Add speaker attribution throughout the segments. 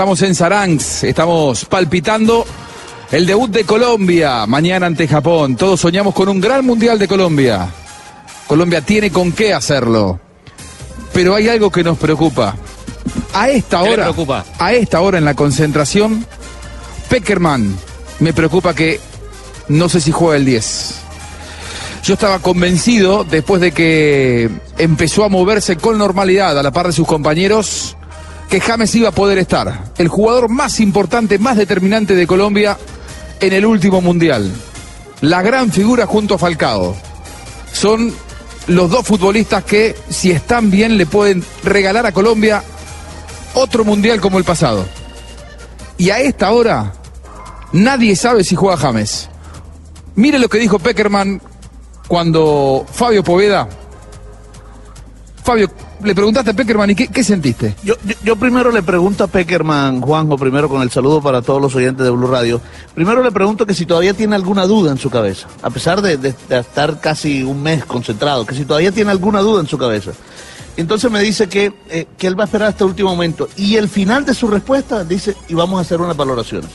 Speaker 1: estamos en Saranx, estamos palpitando el debut de Colombia mañana ante Japón. Todos soñamos con un gran mundial de Colombia. Colombia tiene con qué hacerlo. Pero hay algo que nos preocupa. A esta
Speaker 2: ¿Qué le
Speaker 1: hora,
Speaker 2: preocupa?
Speaker 1: a esta hora en la concentración, Peckerman me preocupa que no sé si juega el 10. Yo estaba convencido, después de que empezó a moverse con normalidad a la par de sus compañeros, que James iba a poder estar. El jugador más importante, más determinante de Colombia en el último mundial. La gran figura junto a Falcao. Son los dos futbolistas que, si están bien, le pueden regalar a Colombia otro mundial como el pasado. Y a esta hora, nadie sabe si juega James. Mire lo que dijo Peckerman cuando Fabio Poveda. Fabio, le preguntaste a Peckerman y qué, sentiste.
Speaker 3: Yo, yo, primero le pregunto a Peckerman, Juanjo, primero con el saludo para todos los oyentes de Blue Radio. Primero le pregunto que si todavía tiene alguna duda en su cabeza, a pesar de estar casi un mes concentrado, que si todavía tiene alguna duda en su cabeza. Entonces me dice que, eh, que él va a esperar hasta el último momento. Y el final de su respuesta dice, y vamos a hacer unas valoraciones.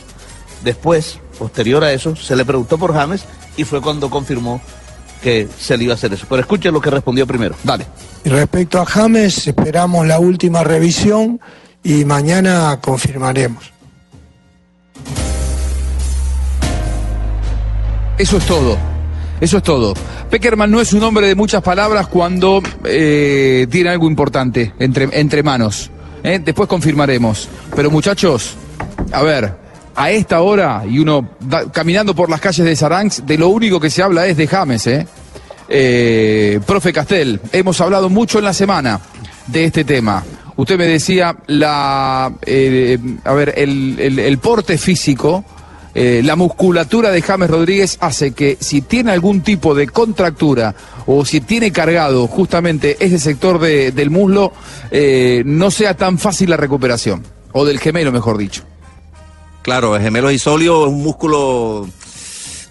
Speaker 3: Después, posterior a eso, se le preguntó por James y fue cuando confirmó que se le iba a hacer eso. Pero escuche lo que respondió primero.
Speaker 1: Dale.
Speaker 4: Y respecto a James, esperamos la última revisión y mañana confirmaremos.
Speaker 1: Eso es todo. Eso es todo. Peckerman no es un hombre de muchas palabras cuando eh, tiene algo importante entre, entre manos. ¿eh? Después confirmaremos. Pero muchachos, a ver, a esta hora, y uno caminando por las calles de Saranx, de lo único que se habla es de James. ¿eh? Eh, profe Castel, hemos hablado mucho en la semana de este tema. Usted me decía, eh, a ver, el, porte físico, eh, la musculatura de James Rodríguez hace que si tiene algún tipo de contractura o si tiene cargado justamente ese sector de- del muslo, no sea tan fácil la recuperación. O del gemelo, mejor dicho.
Speaker 2: Claro, el gemelo isóleo es un músculo.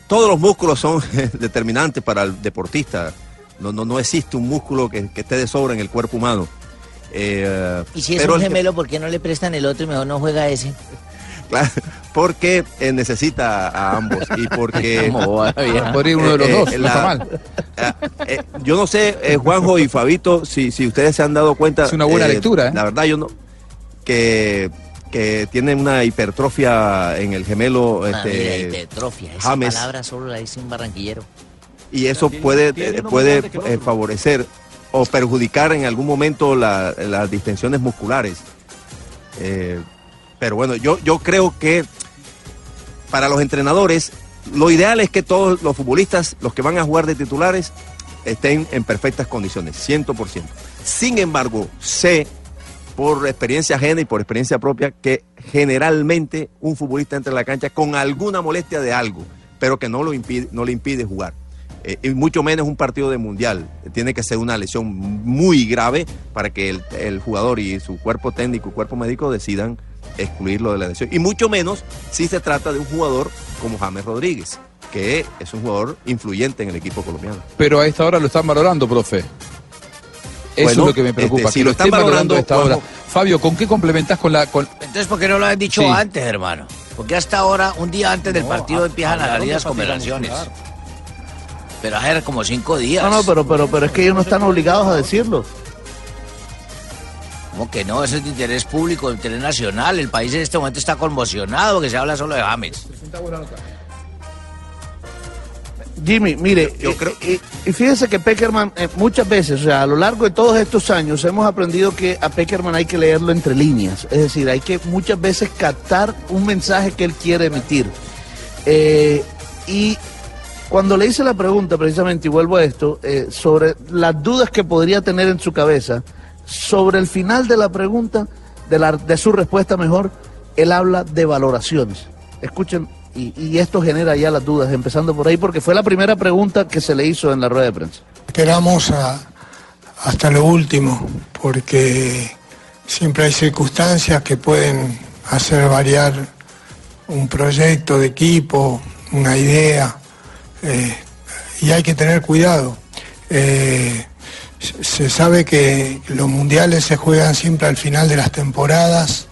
Speaker 2: Todos los músculos son determinantes para el deportista. No, no, no existe un músculo que, que esté de sobra en el cuerpo humano. Eh,
Speaker 5: Y si es
Speaker 2: pero
Speaker 5: un
Speaker 2: el-
Speaker 5: gemelo, ¿por qué no le prestan el otro y mejor no juega ese?
Speaker 2: Claro, porque eh, necesita a ambos y porque
Speaker 5: vieja.
Speaker 1: Podría ir uno de los
Speaker 2: Eh,
Speaker 1: dos,
Speaker 2: eh, la-
Speaker 1: está mal.
Speaker 2: Ah, eh, yo no sé, eh, Juanjo y Fabito, si, si ustedes se han dado cuenta.
Speaker 1: Es una buena lectura, ¿eh?
Speaker 2: La verdad, yo no. Que, que tiene una hipertrofia en el gemelo.
Speaker 5: Ah, mira,
Speaker 2: este,
Speaker 5: hipertrofia. Esa
Speaker 2: James.
Speaker 5: palabra solo la dice un barranquillero.
Speaker 2: y eso puede, eh, puede eh, favorecer o perjudicar en algún momento la- las distensiones musculares. Eh, pero bueno, yo, yo creo que para los entrenadores, lo ideal es que todos los futbolistas, los que van a jugar de titulares, estén en perfectas condiciones, 100%. Sin embargo, sé por experiencia ajena y por experiencia propia que generalmente un futbolista entra a la cancha con alguna molestia de algo, pero que no, lo no le impide jugar. Eh, y mucho menos un partido de mundial. Tiene que ser una lesión muy grave para que el, el jugador y su cuerpo técnico y cuerpo médico decidan excluirlo de la lesión. Y mucho menos si se trata de un jugador como James Rodríguez, que es un jugador influyente en el equipo colombiano.
Speaker 1: Pero a esta hora lo están valorando, profe. Eso
Speaker 2: Bueno,
Speaker 1: es lo que me preocupa.
Speaker 2: este, si
Speaker 1: que
Speaker 2: lo están
Speaker 1: estén valorando a esta
Speaker 2: valorando,
Speaker 1: hora. Fabio, ¿con qué complementás con la. Con...
Speaker 5: Entonces, ¿por qué no lo han dicho
Speaker 1: Sí.
Speaker 5: antes, hermano? Porque hasta ahora, un día antes del partido, empiezan a salir las conversaciones. Pero hace como cinco días.
Speaker 3: No, no, pero, pero, pero es que ellos no están obligados a decirlo.
Speaker 5: ¿Cómo que no? Eso es de interés público, de interés nacional. El país en este momento está conmocionado que se habla solo de James.
Speaker 3: Jimmy, mire,
Speaker 2: Yo
Speaker 3: eh,
Speaker 2: creo-
Speaker 3: eh, y fíjese que Peckerman eh, muchas veces, o sea, a lo largo de todos estos años hemos aprendido que a Peckerman hay que leerlo entre líneas, es decir, hay que muchas veces captar un mensaje que él quiere emitir. Eh, y cuando le hice la pregunta, precisamente, y vuelvo a esto, eh, sobre las dudas que podría tener en su cabeza, sobre el final de la pregunta, de, la, de su respuesta mejor, él habla de valoraciones. Escuchen, y, esto genera ya las dudas, empezando por ahí, porque fue la primera pregunta que se le hizo en la rueda de prensa.
Speaker 4: Esperamos hasta lo último, porque siempre hay circunstancias que pueden hacer variar un proyecto de equipo, una idea, eh, y hay que tener cuidado. Eh, se sabe que los mundiales se juegan siempre al final de las temporadas,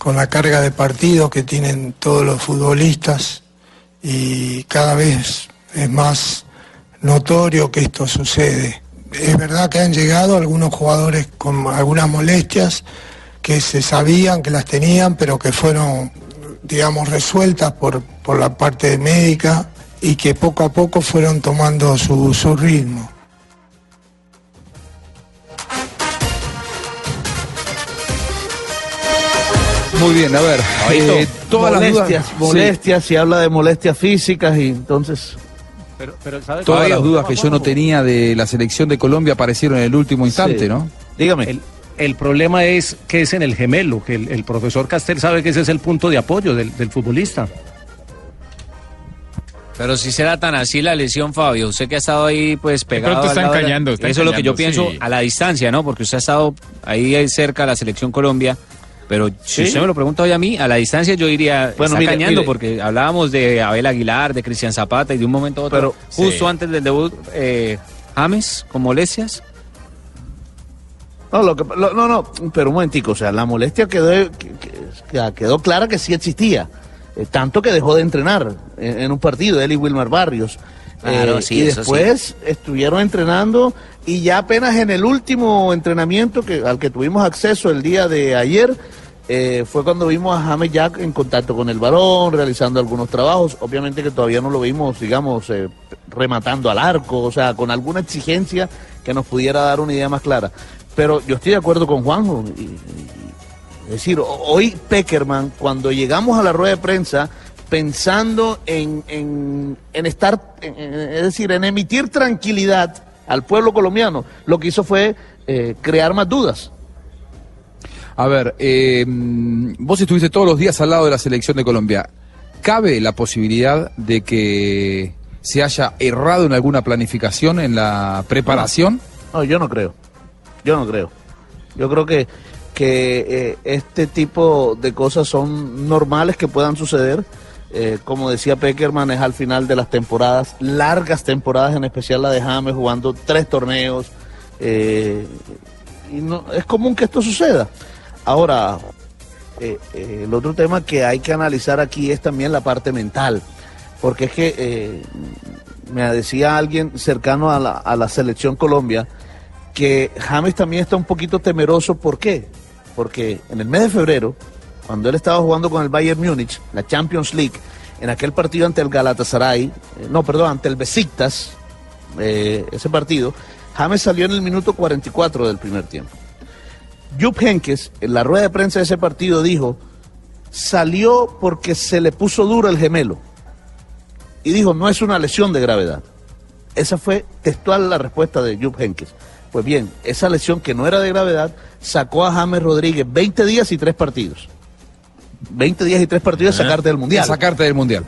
Speaker 4: con la carga de partidos que tienen todos los futbolistas y cada vez es más notorio que esto sucede. Es verdad que han llegado algunos jugadores con algunas molestias que se sabían que las tenían, pero que fueron, digamos, resueltas por, por la parte médica y que poco a poco fueron tomando su, su ritmo.
Speaker 1: Muy bien, a ver. eh, todas las
Speaker 3: molestias,
Speaker 1: dudas,
Speaker 3: molestias, si habla de molestias físicas y entonces...
Speaker 6: Pero, pero ¿sabe?
Speaker 1: todas
Speaker 6: Fabio,
Speaker 1: las dudas que yo no tenía de la selección de Colombia aparecieron en el último instante,
Speaker 3: Sí.
Speaker 1: ¿no?
Speaker 3: Dígame.
Speaker 6: El, el problema es que es en el gemelo, que el, el profesor Castel sabe que ese es el punto de apoyo del, del futbolista.
Speaker 7: Pero si será tan así la lesión, Fabio, usted que ha estado ahí pues pegado.
Speaker 8: pronto
Speaker 7: de la-
Speaker 8: engañando, está
Speaker 7: Eso es lo que yo pienso
Speaker 8: sí.
Speaker 7: a la distancia, ¿no? Porque usted ha estado ahí cerca de la selección Colombia. Pero si
Speaker 3: Sí.
Speaker 7: usted me lo pregunta hoy a mí, a la distancia yo diría,
Speaker 3: Bueno,
Speaker 7: está
Speaker 3: mire,
Speaker 7: porque hablábamos de Abel Aguilar, de Cristian Zapata y de un momento a otro,
Speaker 3: Pero-
Speaker 7: justo
Speaker 8: Sí.
Speaker 7: antes del debut, eh, James con molestias.
Speaker 3: No, lo que, lo- no, no, pero un momentico, o sea, la molestia quedó, que- que- quedó clara que sí existía, eh, tanto que dejó de entrenar en, en un partido, él y Wilmar Barrios.
Speaker 5: Claro,
Speaker 3: Eh,
Speaker 5: sí,
Speaker 3: y
Speaker 5: sí.
Speaker 3: después estuvieron entrenando y ya apenas en el último entrenamiento que, al que tuvimos acceso el día de ayer, eh, fue cuando vimos a James Jack en contacto con el balón, realizando algunos trabajos. Obviamente que todavía no lo vimos, digamos, eh, rematando al arco, o sea, con alguna exigencia que nos pudiera dar una idea más clara. Pero yo estoy de acuerdo con Juanjo. y- es decir, ho- hoy Peckerman, cuando llegamos a la rueda de prensa, pensando en, en- en estar, en- es decir, en emitir tranquilidad al pueblo colombiano, lo que hizo fue eh, crear más dudas.
Speaker 1: A ver, eh, vos estuviste todos los días al lado de la selección de Colombia. ¿Cabe la posibilidad de que se haya errado en alguna planificación en la preparación?
Speaker 3: No, yo no creo. Yo no creo. Yo creo que, que eh, este tipo de cosas son normales que puedan suceder. Eh, como decía Peckerman, es al final de las temporadas, largas temporadas, en especial la de James, jugando tres torneos. eh, y no, es común que esto suceda. Ahora, eh, el otro tema que hay que analizar aquí es también la parte mental. Porque es que me decía alguien cercano a la, a la selección Colombia que James también está un poquito temeroso. ¿Por qué? Porque en el mes de febrero, cuando él estaba jugando con el Bayern Múnich, la Champions League, en aquel partido ante el Galatasaray, eh, no, perdón, ante el Besiktas, eh, ese partido, James salió en el minuto 44 del primer tiempo. Jupp Heynckes, en la rueda de prensa de ese partido, dijo, salió porque se le puso duro el gemelo. Y dijo, no es una lesión de gravedad. Esa fue textual la respuesta de Jupp Heynckes. Pues bien, esa lesión que no era de gravedad sacó a James Rodríguez 20 días y tres partidos. 20 días y tres partidos sacarte del Mundial.
Speaker 1: Sacarte del Mundial.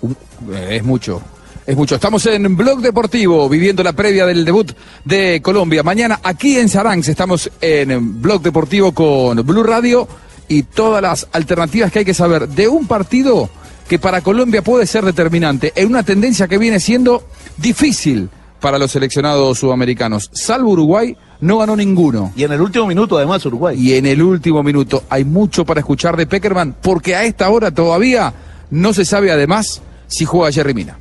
Speaker 1: Un- eh, es mucho. Es mucho. Estamos en Blog Deportivo, viviendo la previa del debut de Colombia. Mañana aquí en Saranx estamos en Blog Deportivo con Blue Radio y todas las alternativas que hay que saber de un partido que para Colombia puede ser determinante en una tendencia que viene siendo difícil para los seleccionados sudamericanos. Salvo Uruguay, no ganó ninguno.
Speaker 3: Y en el último minuto, además, Uruguay.
Speaker 1: Y en el último minuto hay mucho para escuchar de Peckerman, porque a esta hora todavía no se sabe además si juega Jerry Mina.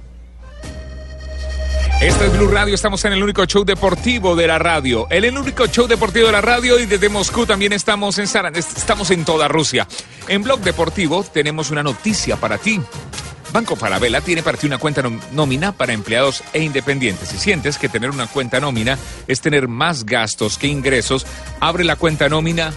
Speaker 8: Esto es Blue Radio, estamos en el único show deportivo de la radio. El, el único show deportivo de la radio y desde Moscú también estamos en Saran, est- estamos en toda Rusia. En Blog Deportivo tenemos una noticia para ti. Banco Falabella tiene para ti una cuenta nómina para empleados e independientes. Si sientes que tener una cuenta nómina es tener más gastos que ingresos, abre la cuenta nómina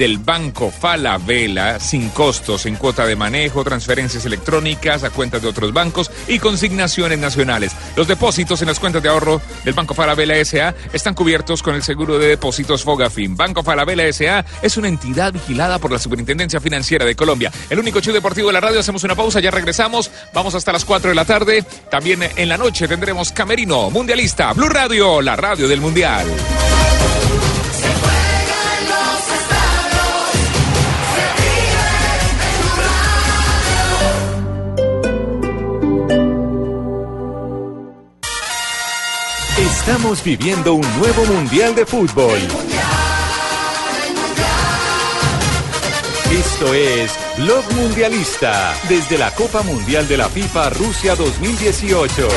Speaker 8: del Banco Falabella sin costos en cuota de manejo, transferencias electrónicas a cuentas de otros bancos y consignaciones nacionales. Los depósitos en las cuentas de ahorro del Banco Falabella SA están cubiertos con el seguro de depósitos Fogafin. Banco Falabella SA es una entidad vigilada por la Superintendencia Financiera de Colombia. El único show deportivo de la radio, hacemos una pausa, ya regresamos, vamos hasta las 4 de la tarde. También en la noche tendremos Camerino Mundialista, Blue Radio, la radio del Mundial.
Speaker 9: Estamos viviendo un nuevo Mundial de Fútbol. Esto es Blog Mundialista desde la Copa Mundial de la FIFA Rusia 2018.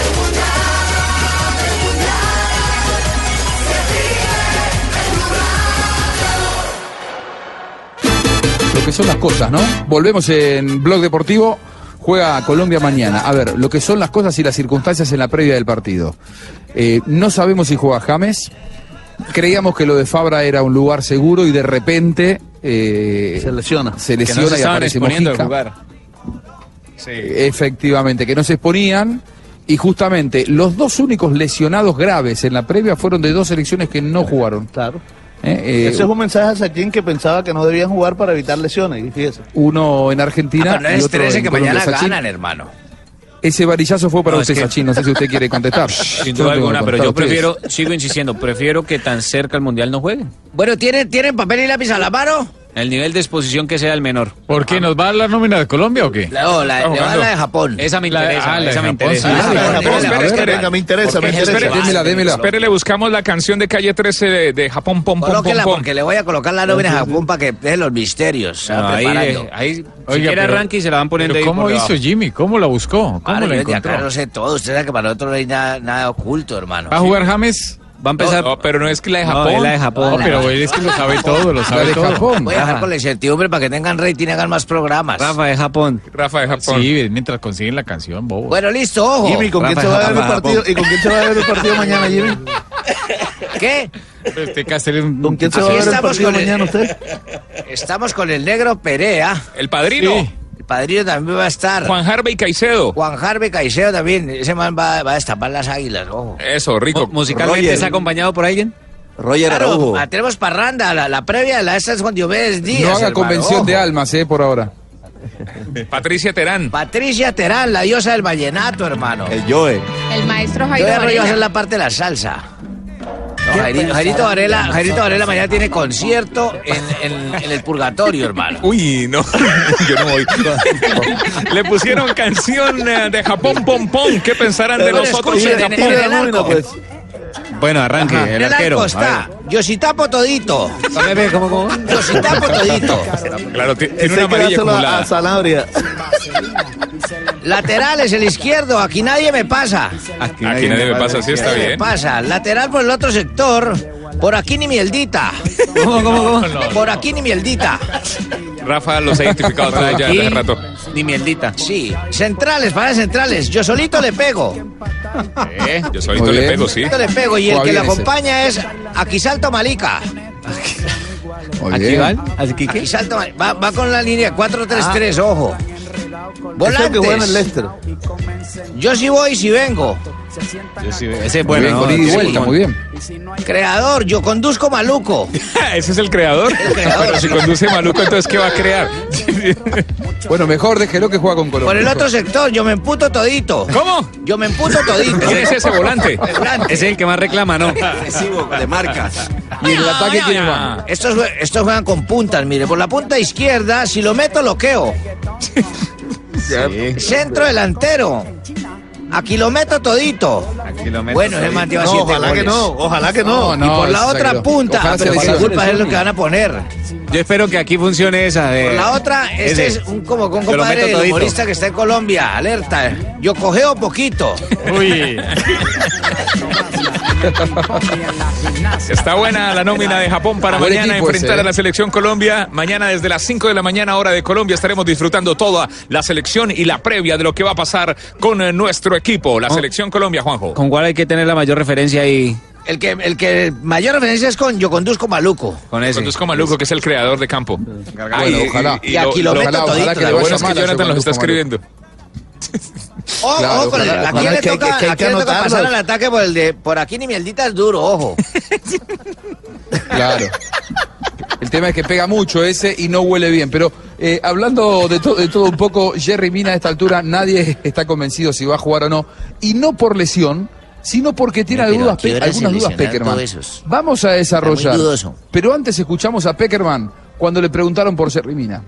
Speaker 1: Lo que son las cosas, ¿no? Volvemos en Blog Deportivo. Juega Colombia mañana. A ver, lo que son las cosas y las circunstancias en la previa del partido. Eh, no sabemos si juega James. Creíamos que lo de Fabra era un lugar seguro y de repente eh,
Speaker 3: Se lesiona.
Speaker 1: se
Speaker 7: Que no
Speaker 1: lesiona
Speaker 7: se
Speaker 1: y aparece
Speaker 7: jugar.
Speaker 1: Efectivamente, que no se exponían. Y justamente los dos únicos lesionados graves en la previa fueron de dos selecciones que no jugaron.
Speaker 3: Claro.
Speaker 1: ¿Eh? Eh,
Speaker 3: Ese es un mensaje a Sachin que pensaba que no debían jugar para evitar lesiones. Y fíjese.
Speaker 1: Uno en Argentina
Speaker 5: Ah, pero no
Speaker 1: y
Speaker 5: es
Speaker 1: otro
Speaker 5: 13
Speaker 1: en
Speaker 5: que
Speaker 1: Colombia.
Speaker 5: mañana
Speaker 1: Sachin,
Speaker 5: ganan, hermano.
Speaker 1: Ese varillazo fue para
Speaker 7: No,
Speaker 1: usted,
Speaker 7: es que-
Speaker 1: Sachin. No sé si usted quiere contestar.
Speaker 7: Sin duda alguna, pero yo prefiero, sigo insistiendo, prefiero que tan cerca el Mundial no jueguen.
Speaker 5: Bueno, ¿tienen, ¿tienen papel y lápiz a la mano?
Speaker 7: El nivel de exposición que sea el menor.
Speaker 8: ¿Por qué? ¿Nos va a dar la nómina de Colombia o qué?
Speaker 5: No, la, le va a dar la de Japón.
Speaker 7: Esa me
Speaker 8: La-
Speaker 7: interesa,
Speaker 8: ah, la de
Speaker 7: esa me
Speaker 8: Japón,
Speaker 7: interesa.
Speaker 8: sí.
Speaker 3: Ah,
Speaker 5: Ah,
Speaker 3: de venga, me interesa, me interesa.
Speaker 5: espere,
Speaker 1: Démela, démela.
Speaker 8: Espere, le buscamos la canción de Calle 13 de, de Japón, pom, pom, pom,
Speaker 5: Colóquela
Speaker 8: pom.
Speaker 5: porque le voy a colocar la nómina a Japón para que deje los misterios.
Speaker 7: No, ahí, eh, ahí, si
Speaker 8: Oiga,
Speaker 7: quiere arranque y se la van poniendo ahí
Speaker 8: ¿Cómo hizo. Jimmy? ¿Cómo la buscó? ¿Cómo la
Speaker 5: yo de acá
Speaker 8: encontró?
Speaker 5: no sé todo. Usted sabe que para nosotros no hay nada, nada oculto, hermano.
Speaker 8: ¿Va a jugar James?
Speaker 7: Va a empezar...
Speaker 8: No, pero no es que la de
Speaker 7: No,
Speaker 8: Japón.
Speaker 7: es la de Japón.
Speaker 8: No, pero él es que lo sabe todo, lo sabe
Speaker 1: de
Speaker 8: todo.
Speaker 1: Japón.
Speaker 5: Voy a dejar con la incertidumbre para que tengan rating y hagan más programas.
Speaker 7: Rafa de Japón.
Speaker 8: Rafa de Japón.
Speaker 1: Sí,
Speaker 8: mientras consiguen la canción, bobo.
Speaker 5: Bueno, listo, ojo.
Speaker 3: Jimmy, ¿con quién se va a ver el partido? ¿Y con quién se va a ver el partido mañana, Jimmy?
Speaker 5: ¿Qué?
Speaker 8: Este que hacer un-
Speaker 3: ¿Con quién se va a ver el
Speaker 5: estamos
Speaker 3: partido
Speaker 5: con el-
Speaker 3: mañana usted?
Speaker 5: Estamos con el negro Perea.
Speaker 8: El padrino. Sí.
Speaker 5: El padrino también va a estar.
Speaker 8: Juan Harvey Caicedo.
Speaker 5: Juan Harvey Caicedo también. Ese man va, va a destapar las águilas, ojo.
Speaker 8: Eso, rico.
Speaker 7: Mu- ¿Musicalmente está acompañado por alguien?
Speaker 2: Roger
Speaker 5: Claro,
Speaker 2: Araujo.
Speaker 5: ah, tenemos parranda. La, la previa de la esta es Juan Diomedes Díaz.
Speaker 1: No haga
Speaker 5: hermano,
Speaker 1: convención de almas, eh, por ahora.
Speaker 8: Patricia Terán.
Speaker 5: Patricia Terán, la diosa del vallenato, hermano.
Speaker 2: El Joe.
Speaker 10: El maestro
Speaker 5: Yo
Speaker 10: Jairo
Speaker 5: no iba a hacer la parte de la salsa. Jairito, Jairito Varela, Jairito Varela mañana tiene concierto en, en- en el purgatorio, hermano.
Speaker 8: Uy, no, yo no voy. Le pusieron canción eh, de Japón, pom, pom. ¿Qué pensarán de nosotros
Speaker 5: escuchen,
Speaker 8: en Japón?
Speaker 5: en el arco.
Speaker 3: pues.
Speaker 7: Bueno, arranque,
Speaker 5: En
Speaker 7: el
Speaker 5: el
Speaker 7: arquero.
Speaker 5: arco está Yositapo Todito.
Speaker 7: ¿cómo, cómo?
Speaker 5: Yositapo Todito.
Speaker 8: Claro, ti- tiene
Speaker 3: Ese
Speaker 8: una amarilla
Speaker 3: dárselo a, a Sanabria.
Speaker 5: Laterales, el izquierdo. Aquí nadie me pasa.
Speaker 8: Aquí nadie me pasa, sí está
Speaker 5: Nadie me
Speaker 8: bien.
Speaker 5: pasa. Lateral por el otro sector. Por aquí ni mierdita.
Speaker 7: ¿Cómo, cómo, cómo?
Speaker 5: Por aquí ni mierdita.
Speaker 8: Rafa los ha identificado todos ya hace rato.
Speaker 7: Ni mierdita.
Speaker 5: Sí. Centrales, para centrales. Yo solito le pego.
Speaker 8: Eh, yo solito
Speaker 1: Muy
Speaker 8: le
Speaker 1: bien.
Speaker 8: pego, sí.
Speaker 5: Solito le pego. Y el que le acompaña es Aquí salto Malica.
Speaker 7: ¿Aquí
Speaker 1: bien.
Speaker 7: va? ¿Aquí
Speaker 5: Aquí
Speaker 7: qué?
Speaker 5: salto Malica. Va, va con la línea 4-3-3, ojo.
Speaker 3: Ese es el que juega en el
Speaker 5: Volantes.
Speaker 3: Leicester.
Speaker 5: Yo sí voy, sí vengo.
Speaker 7: Ese es bueno. Sí.
Speaker 1: vuelta, muy bien.
Speaker 5: Creador, yo conduzco maluco.
Speaker 8: Ese es el creador.
Speaker 5: creador.
Speaker 8: Pero si conduce maluco, entonces ¿qué va a crear?
Speaker 1: Bueno, mejor déjelo que juega con Colombia.
Speaker 5: Por el otro sector, yo me emputo todito.
Speaker 8: ¿Cómo?
Speaker 5: Yo me emputo todito.
Speaker 8: ¿Quién es ese volante?
Speaker 5: Volante.
Speaker 7: Ese es el que más reclama, ¿no?
Speaker 2: De marcas.
Speaker 1: Y el ataque,
Speaker 8: ay.
Speaker 5: Estos, estos juegan con puntas, mire. Por la punta izquierda, si lo meto, Centro delantero. Aquí lo meto todito.
Speaker 7: Aquí lo meto
Speaker 5: Bueno, ese man lleva
Speaker 3: No,
Speaker 5: siete
Speaker 3: ojalá que
Speaker 5: goles.
Speaker 3: no, ojalá que no.
Speaker 1: No,
Speaker 5: Y por la otra punta,
Speaker 1: Ojalá
Speaker 5: ah, pero por la
Speaker 1: lesione.
Speaker 5: culpa es lo que van a poner.
Speaker 7: Yo espero que aquí funcione esa de...
Speaker 5: Por la otra, este
Speaker 7: Ese.
Speaker 5: es un, como con compadre del humorista que está en Colombia. Alerta. Yo cogeo poquito.
Speaker 8: Uy. Está buena la nómina de Japón para
Speaker 1: Buen
Speaker 8: mañana
Speaker 1: equipo
Speaker 8: enfrentar
Speaker 1: ese,
Speaker 8: a la selección Colombia. Mañana desde las 5 de la mañana hora de Colombia estaremos disfrutando toda la selección y la previa de lo que va a pasar con eh, nuestro equipo, la
Speaker 7: Oh.
Speaker 8: selección Colombia, Juanjo.
Speaker 7: ¿Con cuál hay que tener la mayor referencia ahí?
Speaker 5: El que, el que mayor referencia es con Yo conduzco maluco.
Speaker 7: Con ese.
Speaker 8: Conduzco Maluco, que es el creador de campo.
Speaker 1: Bueno, ojalá.
Speaker 5: Y aquí lo
Speaker 8: lo,
Speaker 5: meto
Speaker 1: ojalá,
Speaker 5: todito.
Speaker 1: ojalá que
Speaker 8: lo bueno es que
Speaker 1: a
Speaker 8: Jonathan los está escribiendo.
Speaker 5: Ojo,
Speaker 1: Claro,
Speaker 5: ojo, con el-
Speaker 1: ojalá,
Speaker 5: ¿a quién
Speaker 3: ojalá
Speaker 5: le
Speaker 3: que-
Speaker 5: toca,
Speaker 3: que- que hay
Speaker 5: a
Speaker 3: que
Speaker 5: quién le toca pasar al ataque por el de por aquí ni mierdita es duro, ojo.
Speaker 1: Claro. El tema es que pega mucho ese y no huele bien. Pero eh, hablando de, to- de todo un poco, Jerry Mina a esta altura nadie está convencido si va a jugar o no. Y no por lesión, sino porque tiene
Speaker 5: Pero
Speaker 1: algunas,
Speaker 5: ¿a qué
Speaker 1: pe-
Speaker 5: hora
Speaker 1: algunas
Speaker 5: se
Speaker 1: dudas Peckerman. Vamos a desarrollar. Pero antes escuchamos a Peckerman cuando le preguntaron por Jerry Mina.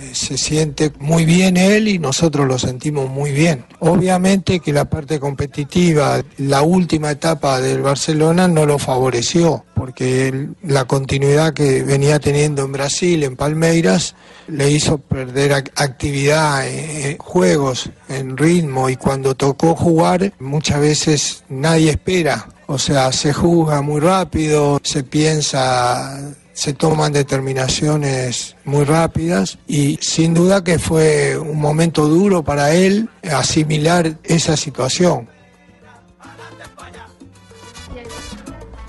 Speaker 4: Eh, se siente muy bien él y nosotros lo sentimos muy bien. Obviamente que la parte competitiva, la última etapa del Barcelona no lo favoreció, porque la continuidad que venía teniendo en Brasil, en Palmeiras, le hizo perder ac- actividad, en juegos, en ritmo y cuando tocó jugar muchas veces nadie espera. O sea, se juzga muy rápido, se piensa se toman determinaciones muy rápidas y sin duda que fue un momento duro para él asimilar esa situación.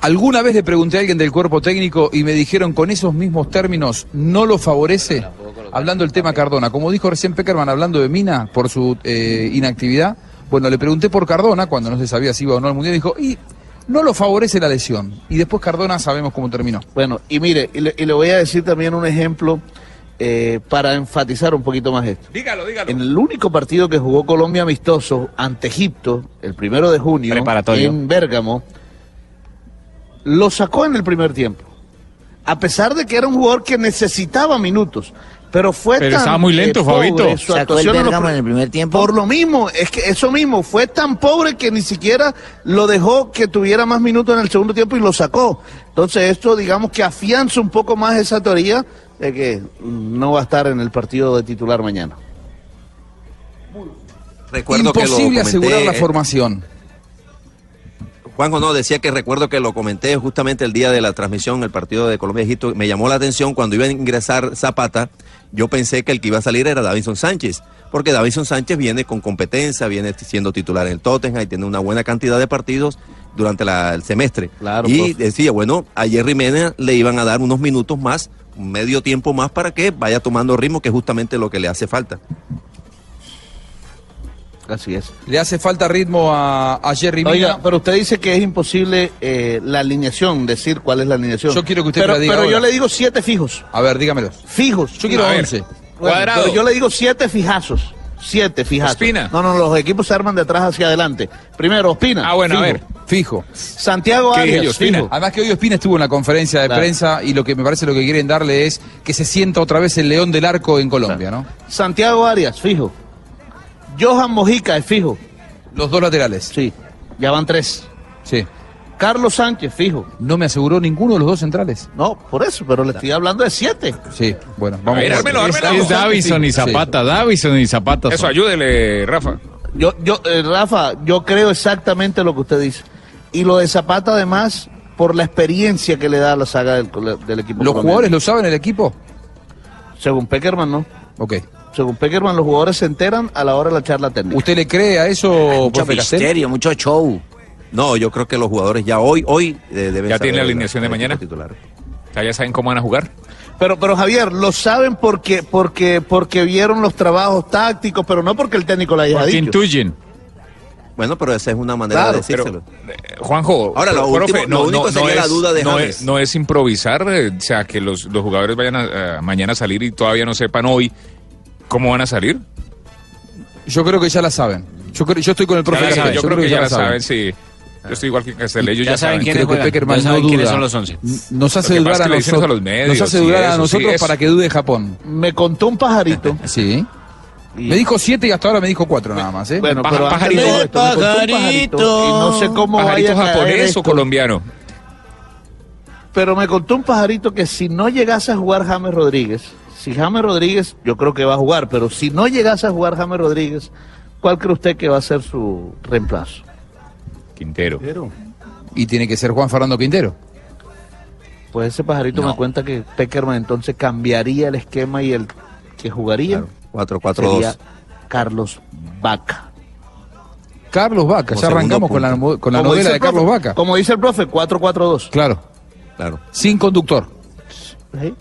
Speaker 1: ¿Alguna vez le pregunté a alguien del cuerpo técnico y me dijeron con esos mismos términos, no lo favorece? Hablando del tema Cardona, como dijo recién Peckerman hablando de Mina por su eh, inactividad, bueno, le pregunté por Cardona cuando no se sabía si iba o no al Mundial, dijo, y no lo favorece la lesión. Y después Cardona sabemos cómo terminó.
Speaker 3: Bueno, y mire, y le, y le voy a decir también un ejemplo eh, para enfatizar un poquito más esto.
Speaker 8: Dígalo, dígalo.
Speaker 3: En el único partido que jugó Colombia amistoso ante Egipto, el primero de junio,
Speaker 7: Preparatorio.
Speaker 3: en Bérgamo, lo sacó en el primer tiempo. A pesar de que era un jugador que necesitaba minutos. Pero fue
Speaker 8: Pero
Speaker 3: tan
Speaker 8: estaba muy lento, Fabito.
Speaker 3: su
Speaker 5: Sacó el
Speaker 3: en
Speaker 5: en el primer tiempo.
Speaker 3: Por lo mismo, es que eso mismo, fue tan pobre que ni siquiera lo dejó que tuviera más minutos en el segundo tiempo y lo sacó. Entonces esto digamos que afianza un poco más esa teoría de que no va a estar en el partido de titular mañana.
Speaker 2: Recuerdo que lo
Speaker 1: Imposible asegurar la
Speaker 2: eh,
Speaker 1: formación.
Speaker 2: Juanjo no, decía que recuerdo que lo comenté justamente el día de la transmisión, el partido de Colombia-Egipto. Me llamó la atención cuando iba a ingresar Zapata. Yo pensé que el que iba a salir era Davinson Sánchez, porque Davinson Sánchez viene con competencia, viene siendo titular en el Tottenham y tiene una buena cantidad de partidos durante la- el semestre.
Speaker 3: Claro,
Speaker 2: y
Speaker 3: profe.
Speaker 2: decía, bueno, a Jerry Mena le iban a dar unos minutos más, medio tiempo más para que vaya tomando ritmo, que es justamente lo que le hace falta.
Speaker 3: Así es.
Speaker 1: Le hace falta ritmo a, a Jerry Mina.
Speaker 3: Oiga, pero usted dice que es imposible eh, la alineación, decir cuál es la alineación.
Speaker 1: Yo quiero que usted
Speaker 3: pero,
Speaker 1: me la diga
Speaker 3: Pero yo le digo siete fijos.
Speaker 1: A ver, dígamelos.
Speaker 3: Fijos.
Speaker 1: Yo quiero
Speaker 8: A.
Speaker 1: 11.
Speaker 3: Bueno,
Speaker 8: Cuadrado.
Speaker 3: yo le digo siete fijazos. Siete fijazos.
Speaker 8: Ospina.
Speaker 3: No, no, los equipos se arman de atrás hacia adelante. Primero, Ospina.
Speaker 8: Ah, bueno, a
Speaker 3: fijo.
Speaker 8: ver.
Speaker 1: Fijo.
Speaker 3: Santiago
Speaker 8: ¿Qué dije
Speaker 3: Arias,
Speaker 8: yo,
Speaker 3: fijo.
Speaker 1: Además que hoy Ospina estuvo en la conferencia de
Speaker 3: Claro.
Speaker 1: prensa y lo que me parece lo que quieren darle es que se sienta otra vez el león del arco en Colombia, ¿no?
Speaker 3: Santiago Arias, fijo. Johan Mojica es fijo.
Speaker 1: Los dos laterales.
Speaker 3: Sí, ya van tres.
Speaker 1: Sí.
Speaker 3: Carlos Sánchez, fijo.
Speaker 1: No me aseguró ninguno de los dos centrales.
Speaker 3: No, por eso, pero le estoy hablando de siete.
Speaker 1: Sí, bueno,
Speaker 8: A
Speaker 1: vamos
Speaker 8: ver,
Speaker 1: a
Speaker 8: ármelo,
Speaker 6: Es,
Speaker 8: ármelo.
Speaker 6: es Davison y Zapata, Davison y Zapata.
Speaker 8: Eso,
Speaker 6: son.
Speaker 8: ayúdele, Rafa.
Speaker 3: Yo, yo, eh, Rafa, yo creo exactamente lo que usted dice. Y lo de Zapata, además, por la experiencia que le da a la saga del, del equipo.
Speaker 1: ¿Los
Speaker 3: colombiano.
Speaker 1: jugadores lo saben el equipo?
Speaker 3: Según Peckerman, no.
Speaker 1: Ok.
Speaker 3: Según Peckerman, los jugadores se enteran a la hora de la charla técnica.
Speaker 1: ¿Usted le cree a eso,
Speaker 5: Mucho
Speaker 1: profe Castel?
Speaker 5: misterio, mucho show.
Speaker 2: No, yo creo que los jugadores ya hoy, hoy eh, deben
Speaker 8: ¿Ya
Speaker 2: saber
Speaker 8: tiene la alineación de mañana?
Speaker 2: titular.
Speaker 8: Sea, ya saben cómo van a jugar.
Speaker 3: Pero, pero Javier, lo saben porque, porque, porque vieron los trabajos tácticos, pero no porque el técnico lo haya
Speaker 6: Porque
Speaker 3: dicho.
Speaker 6: intuyen.
Speaker 2: Bueno, pero esa es una manera
Speaker 3: Claro,
Speaker 2: de decírselo.
Speaker 8: Pero, eh, Juanjo,
Speaker 2: Ahora, lo
Speaker 8: profe,
Speaker 2: último- lo único sería la duda de
Speaker 8: no
Speaker 2: James.
Speaker 8: es, no es improvisar, eh, o sea, que los, los jugadores vayan a, a mañana a salir y todavía no sepan hoy cómo van a salir.
Speaker 1: Yo creo que ya la saben. Yo, creo, yo estoy con el profe Castel.
Speaker 8: saben, yo creo que ya la saben, sí. Yo estoy igual que Castel, ellos ya,
Speaker 7: Ya saben
Speaker 8: saben.
Speaker 7: quiénes
Speaker 1: que
Speaker 7: juegan,
Speaker 1: Peckerman
Speaker 7: ya saben
Speaker 1: no
Speaker 7: quiénes
Speaker 1: duda.
Speaker 7: son los 11.
Speaker 1: Nos hace
Speaker 8: que
Speaker 1: dudar a
Speaker 8: que a
Speaker 1: nosotros.
Speaker 8: los medios,
Speaker 1: Nos hace
Speaker 8: sí,
Speaker 1: dudar a
Speaker 8: eso,
Speaker 1: nosotros para que dude Japón.
Speaker 3: Me contó un pajarito.
Speaker 1: Sí.
Speaker 3: y-
Speaker 1: Me dijo siete y hasta ahora me dijo cuatro nada más, ¿eh?
Speaker 3: Bueno,
Speaker 8: Paja-
Speaker 3: pero
Speaker 8: pajarito.
Speaker 3: esto, me pajarito, y no sé cómo
Speaker 8: ¿Pajarito
Speaker 3: a
Speaker 8: japonés o colombiano?
Speaker 3: Pero me contó un pajarito que si no llegase a jugar James Rodríguez, si James Rodríguez, yo creo que va a jugar, pero si no llegase a jugar James Rodríguez, ¿cuál cree usted que va a ser su reemplazo?
Speaker 8: Quintero.
Speaker 1: Y tiene que ser Juan Fernando Quintero.
Speaker 3: Pues ese pajarito
Speaker 5: No.
Speaker 3: me cuenta que Peckerman entonces cambiaría el esquema y el que jugaría
Speaker 2: Claro, 4-4-2.
Speaker 3: sería Carlos Vaca.
Speaker 1: Carlos Vaca,
Speaker 2: Como
Speaker 1: ya arrancamos con la, con la novela de
Speaker 3: profe,
Speaker 1: Carlos Vaca.
Speaker 3: Como dice el profe, 4-4-2.
Speaker 1: Claro,
Speaker 2: Claro.
Speaker 1: sin conductor.
Speaker 3: ¿Sí?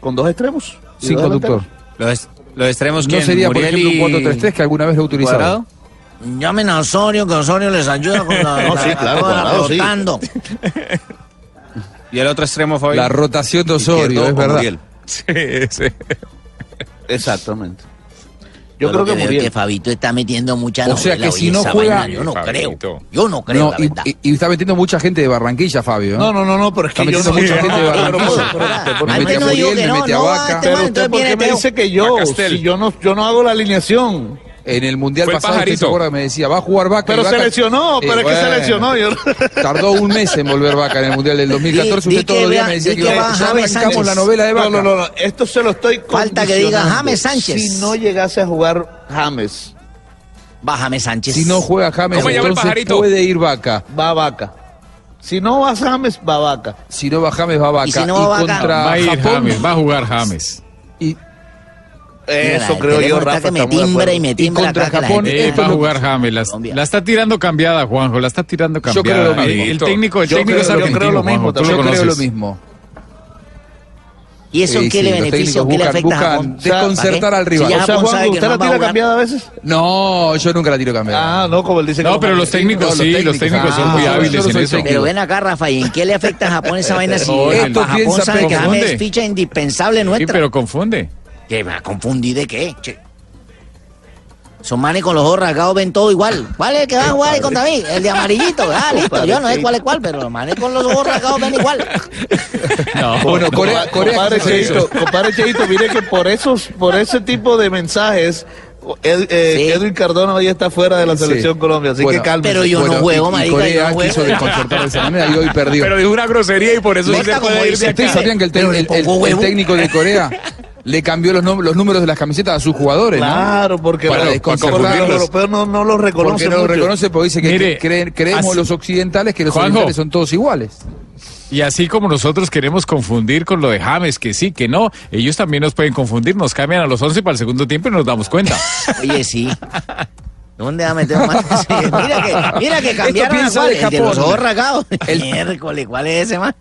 Speaker 3: Con dos extremos.
Speaker 1: Sin conductor.
Speaker 7: Los, est- los extremos
Speaker 1: No sería, por
Speaker 7: Muriel
Speaker 1: ejemplo, un
Speaker 7: y
Speaker 1: 4-3-3 que alguna vez lo he utilizado.
Speaker 7: Cuadrado.
Speaker 5: Llamen a Osorio, que Osorio les ayuda con la,
Speaker 3: No,
Speaker 5: la-
Speaker 3: sí, claro, Cuadrado, sí.
Speaker 5: rotando.
Speaker 7: Y el otro extremo fue
Speaker 1: La rotación de Osorio, es verdad.
Speaker 2: Muriel.
Speaker 8: Sí, sí.
Speaker 3: Exactamente. Yo creo que Muriel.
Speaker 5: que Fabito está metiendo mucha
Speaker 1: O sea que si no juega-
Speaker 5: vaina, yo no
Speaker 8: Fabito.
Speaker 5: creo. Yo no creo,
Speaker 1: No,
Speaker 5: la
Speaker 1: y,
Speaker 5: verdad.
Speaker 1: y- y está metiendo mucha gente de Barranquilla, Fabio. ¿eh?
Speaker 3: No, no, no, no, pero es
Speaker 1: Está
Speaker 3: que yo
Speaker 1: metiendo
Speaker 3: no
Speaker 1: mucha gente de
Speaker 3: Pero,
Speaker 1: Barranquilla.
Speaker 3: pero, pero, pero,
Speaker 1: Me mete a Muriel,
Speaker 5: que
Speaker 1: me mete a Vaca.
Speaker 5: este
Speaker 3: pero
Speaker 5: man,
Speaker 3: usted por qué me dice que yo, si yo no, yo no hago la alineación.
Speaker 1: En el Mundial
Speaker 8: Fue
Speaker 1: pasado, ¿usted
Speaker 8: pajarito.
Speaker 1: se acuerda que me decía, va a jugar Vaca.
Speaker 3: Pero
Speaker 1: y
Speaker 3: se lesionó,
Speaker 1: Sí,
Speaker 3: pero es que se lesionó. Yo...
Speaker 1: Tardó un mes en volver Vaca en el Mundial del 2014.
Speaker 5: Di-
Speaker 1: Usted todos
Speaker 5: que
Speaker 1: los días me decía que,
Speaker 5: que
Speaker 1: iba-
Speaker 5: va James
Speaker 1: arrancamos
Speaker 5: Sánchez.
Speaker 1: la novela de Vaca.
Speaker 3: No, no, no, no, esto se lo estoy
Speaker 5: Falta que diga. James Sánchez.
Speaker 3: Si no llegase a jugar James,
Speaker 5: Bájame Sánchez.
Speaker 1: Si no juega James,
Speaker 8: ¿Cómo llama el
Speaker 1: entonces puede ir Vaca.
Speaker 3: va Vaca. Si no va James, va Vaca.
Speaker 1: Si no va James, va Vaca.
Speaker 5: si no va Vaca?
Speaker 1: contra
Speaker 10: Va a ir
Speaker 1: Japón,
Speaker 10: James, va a jugar James.
Speaker 3: Eso creo yo, Rafa.
Speaker 5: que me timbra y me
Speaker 1: Y
Speaker 5: timbra
Speaker 1: contra
Speaker 5: acá
Speaker 1: Japón,
Speaker 10: Eh, va a jugar James. La, está tirando cambiada, Juanjo. La está tirando
Speaker 1: Yo
Speaker 10: cambiada.
Speaker 1: creo lo
Speaker 10: el,
Speaker 1: mismo.
Speaker 10: el técnico, el
Speaker 1: Yo
Speaker 10: técnico
Speaker 1: creo-
Speaker 10: es
Speaker 1: yo creo
Speaker 10: argentino,
Speaker 3: lo mismo,
Speaker 10: Juanjo,
Speaker 1: yo
Speaker 10: lo
Speaker 1: creo lo mismo.
Speaker 5: ¿Y eso
Speaker 1: Sí,
Speaker 5: qué
Speaker 1: sí,
Speaker 5: le beneficia o qué le afecta a Japón?
Speaker 1: desconcertar al rival.
Speaker 5: Si
Speaker 3: O sea, Juan, ¿usted
Speaker 5: no
Speaker 3: la tira cambiada a veces?
Speaker 1: No, yo nunca la tiro cambiada.
Speaker 3: Ah, no, como él dice que
Speaker 10: No, pero los técnicos
Speaker 1: no,
Speaker 10: sí, los
Speaker 1: técnicos.
Speaker 10: son
Speaker 1: Ah,
Speaker 10: muy
Speaker 1: yo
Speaker 10: hábiles en eso.
Speaker 5: Pero ven acá, Rafa, ¿y en qué le afecta a Japón esa vaina si
Speaker 1: esto
Speaker 5: Japón
Speaker 1: piensa
Speaker 5: sabe que James es ficha indispensable
Speaker 10: Sí,
Speaker 5: nuestra?
Speaker 10: pero confunde.
Speaker 5: ¿Qué va a confundir de qué? Che. Son manes con los ojos rasgados ven todo igual. ¿Cuál es el que va a jugar ahí contra mí? El de amarillito. Ah, listo. Yo no sé cuál es cuál, pero los manes con los ojos rasgados ven igual.
Speaker 10: No.
Speaker 1: Bueno, Corea, Corea
Speaker 3: Compadre. Cheito, compadre Cheito, mire que por esos, por ese tipo de mensajes, Ed- eh,
Speaker 5: Sí.
Speaker 3: Edwin Cardona hoy está fuera de la
Speaker 1: Sí.
Speaker 3: selección Colombia, así
Speaker 1: Bueno,
Speaker 3: que cálmese.
Speaker 5: Pero yo no juego, marica, yo
Speaker 1: Corea
Speaker 5: no juego.
Speaker 1: quiso desconcertar de esa manera y hoy perdió.
Speaker 8: Pero dijo una grosería y por eso sí
Speaker 5: Neta,
Speaker 8: se
Speaker 5: como
Speaker 8: puede ir de
Speaker 1: ¿Ustedes
Speaker 8: acá.
Speaker 1: sabían que el, técnico de Corea le cambió los, los números de las camisetas a sus jugadores? ¿no?
Speaker 3: Claro, porque
Speaker 1: Para
Speaker 3: los, los europeos no, no los
Speaker 1: Porque
Speaker 3: reconocen
Speaker 1: no lo
Speaker 3: mucho.
Speaker 1: reconoce porque dice que
Speaker 10: Mire,
Speaker 1: creen- creemos
Speaker 10: así-
Speaker 1: los occidentales que los
Speaker 10: Juanjo.
Speaker 1: orientales son todos iguales.
Speaker 10: Y así como nosotros queremos confundir con lo de James, que sí, que no, ellos también nos pueden confundir, nos cambian a los 11 para el segundo tiempo y nos damos cuenta.
Speaker 5: Oye, sí. ¿Dónde va a meter más? Mira que, mira que cambiaron a cuál,
Speaker 1: de
Speaker 5: el de los ojos rasgados.
Speaker 1: El-
Speaker 5: Miércoles, ¿cuál es ese man?